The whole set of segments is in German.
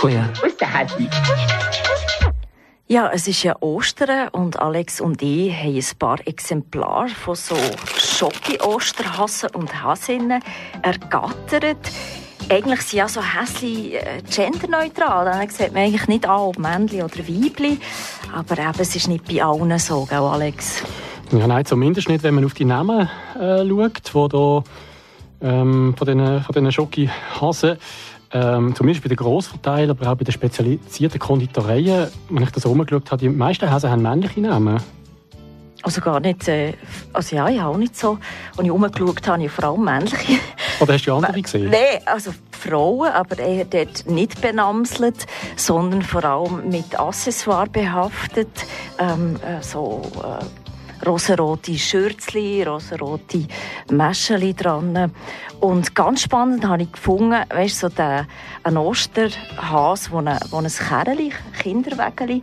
Goeie. Aus der Hatti. Ja, es ist ja Ostern und Alex und ich haben ein paar Exemplare von so Schoki-Osterhasen und Hasinnen ergattert. Eigentlich sind ja so Häsli äh, genderneutral. Dann sieht man eigentlich nicht an, ob Männchen oder Weibli. Aber eben, es ist nicht bei allen so, gell, Alex? Ja, nein, zumindest nicht, wenn man auf die Namen äh, schaut, wo da ähm, von diesen, von diesen Schoki-Hasen ähm, zumindest bei den Grossverteilern, aber auch bei den spezialisierten Konditoreien, wenn ich das rumgeschaut habe, die meisten Hasen haben männliche Namen. Also gar nicht, äh, also ja, habe auch nicht so, als ich rumgeschaut habe, ich vor allem männliche. Oder hast du die andere gesehen? Nein, also Frauen, aber eher dort nicht benamselt, sondern vor allem mit Accessoire behaftet, ähm, äh, so äh, rosarote Schürzli, rosarote Mäscheli dran. Und ganz spannend habe ich gefunden, weißt, so den, einen Osterhas, wo ein, wo ein Kerli, Kinderwägeli,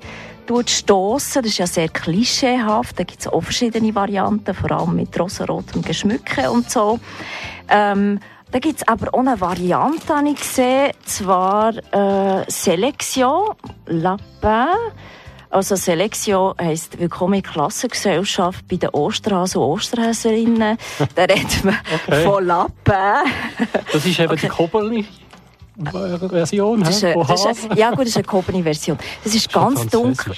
stoßen. Das ist ja sehr klischeehaft. Da gibt es auch verschiedene Varianten, vor allem mit rosarotem Geschmücke und so. Ähm, da gibt es aber auch eine Variante, habe ich gesehen, zwar äh, Selection Lapin. Also Selection heisst Willkommen in Klassengesellschaft bei den Osterhasen und Osterhäserinnen. da redet man Okay. von Lapin. Das ist eben Okay. die Koberli. Version, Das ist, eine, das ist eine, ja gut, das ist eine gehobene Version. Das ist ganz dunkel.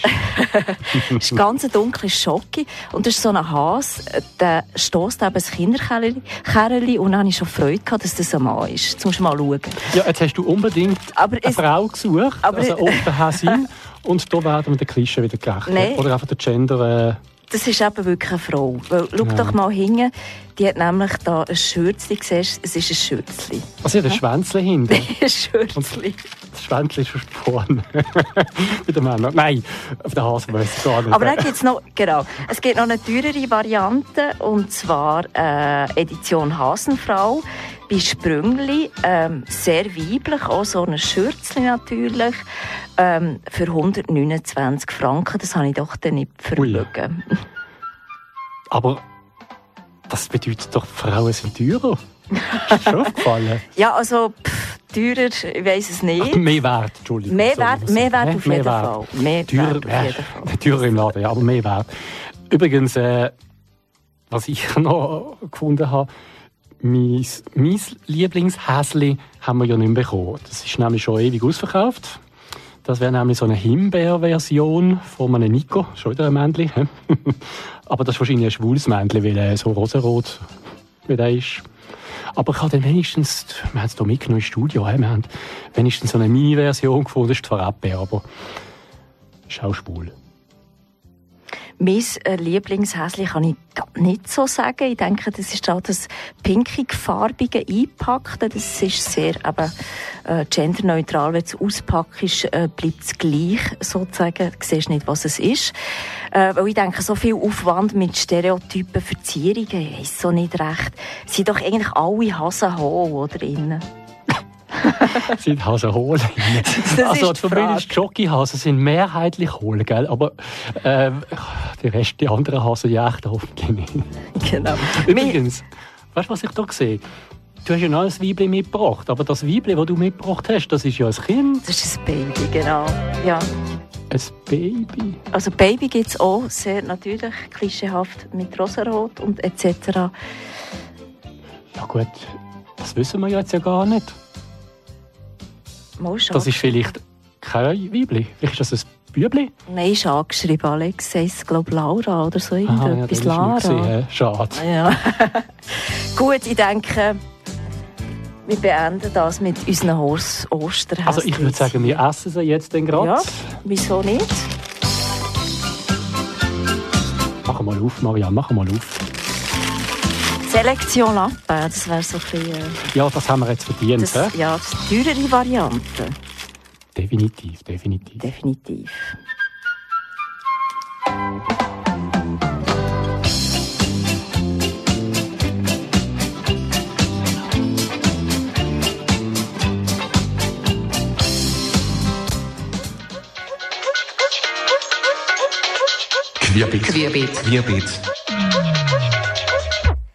das ist ganz ein dunkles Schoki. Und das ist so ein Has, der stößt eben das Kinderkerli. Und dann hatte ich schon Freude, gehabt, dass das ein Mann ist. Jetzt musst du mal schauen. Ja, jetzt hast du unbedingt Aber eine es, Frau gesucht, Aber- also Osterhäsin. Und da werden wir den Klischee wieder gerecht. Nein. Oder einfach der Gender... Äh, das ist eben wirklich eine Frau. Weil, schau Ja. doch mal hinten. Die hat nämlich da ein Schürzli. Siehst es ist ein Schürzli. also ja, das Schwänzchen hinten. Ein Schürzli. Das Schwänzchen ist vorne. Bei den Männern. Nein, auf den Hasen weiß ich gar nicht. Aber dann gibt's noch, genau, es gibt noch eine teurere Variante, und zwar äh, Edition Hasenfrau bei Sprüngli, ähm, sehr weiblich, auch so ein Schürzli natürlich, ähm, für 129 Franken. Das habe ich doch dann nicht Ui. verlogen. Aber das bedeutet doch, Frauen sind teurer. Ist schon aufgefallen? Ja, also pff, teurer, ich weiß es nicht. Ach, mehr Wert, Entschuldigung. Mehr Wert, mehr Wert auf jeden. Fall. Mehr Teurer, Wert auf jeden Fall. teurer im Laden, ja, aber mehr Wert. Übrigens, äh, was ich noch gefunden habe, mein, mein Lieblingshäsli haben wir ja nicht mehr bekommen. Das ist nämlich schon ewig ausverkauft. Das wäre nämlich so eine Himbeer-Version von einem Nico. Schon wieder ein Männchen. Aber das ist wahrscheinlich ein schwules Männchen, weil er so rosarot ist. Aber ich habe dann wenigstens, wir haben es hier mitgenommen ins Studio, wir haben wenigstens so eine Mini-Version gefunden, das ist zwar Erdbeer, aber ist schwul. Mein äh, Lieblingshäsli kann ich nicht so sagen. Ich denke, das ist auch das pinkig-farbige Einpackte. Das ist sehr eben, äh, genderneutral. Wenn du es auspackst, äh, bleibt es gleich sozusagen. Du siehst nicht, was es ist. Äh, weil ich denke, so viel Aufwand mit Stereotypen, Verzierungen, ich weiss so nicht recht. Sind doch eigentlich alle Hasen hohl, oder? Innen. sind hohl. Das also ist die zumindest die Jockeyhasen sind mehrheitlich hohl, gell? aber äh, der Rest, die anderen Hasen, ja echt hoffentlich nicht. Genau. Übrigens, weißt du, was ich da sehe? Du hast ja noch ein Weibli mitgebracht, aber das Weibli, das du mitgebracht hast, das ist ja ein Kind, Das ist ein Baby, genau. Ja. ein Baby. Also Baby gibt es auch sehr natürlich, klischeehaft mit Rosarot und etc. Ja gut, das wissen wir jetzt ja gar nicht. Mal schon. Das ist vielleicht kein Weibli, vielleicht ist das ein Bübli. Nein, ist angeschrieben, Alex. Heißt, glaube Laura oder so Aha, ja, irgendetwas. ist nicht Lara. hä? Schade. Ja. Gut, ich denke, wir beenden das mit unseren Hors Osterhäschen. Also ich würde sagen, wir essen sie jetzt gerade. Ja, wieso nicht? Mach mal auf, Marianne, mach mal auf. Selektion Lappen, das wäre so ein bisschen, äh, Ja, das haben wir jetzt verdient. das, ja, das ist die teurere Variante. Definitiv, definitiv. Definitiv. Querbeet. Querbeet. Querbeet.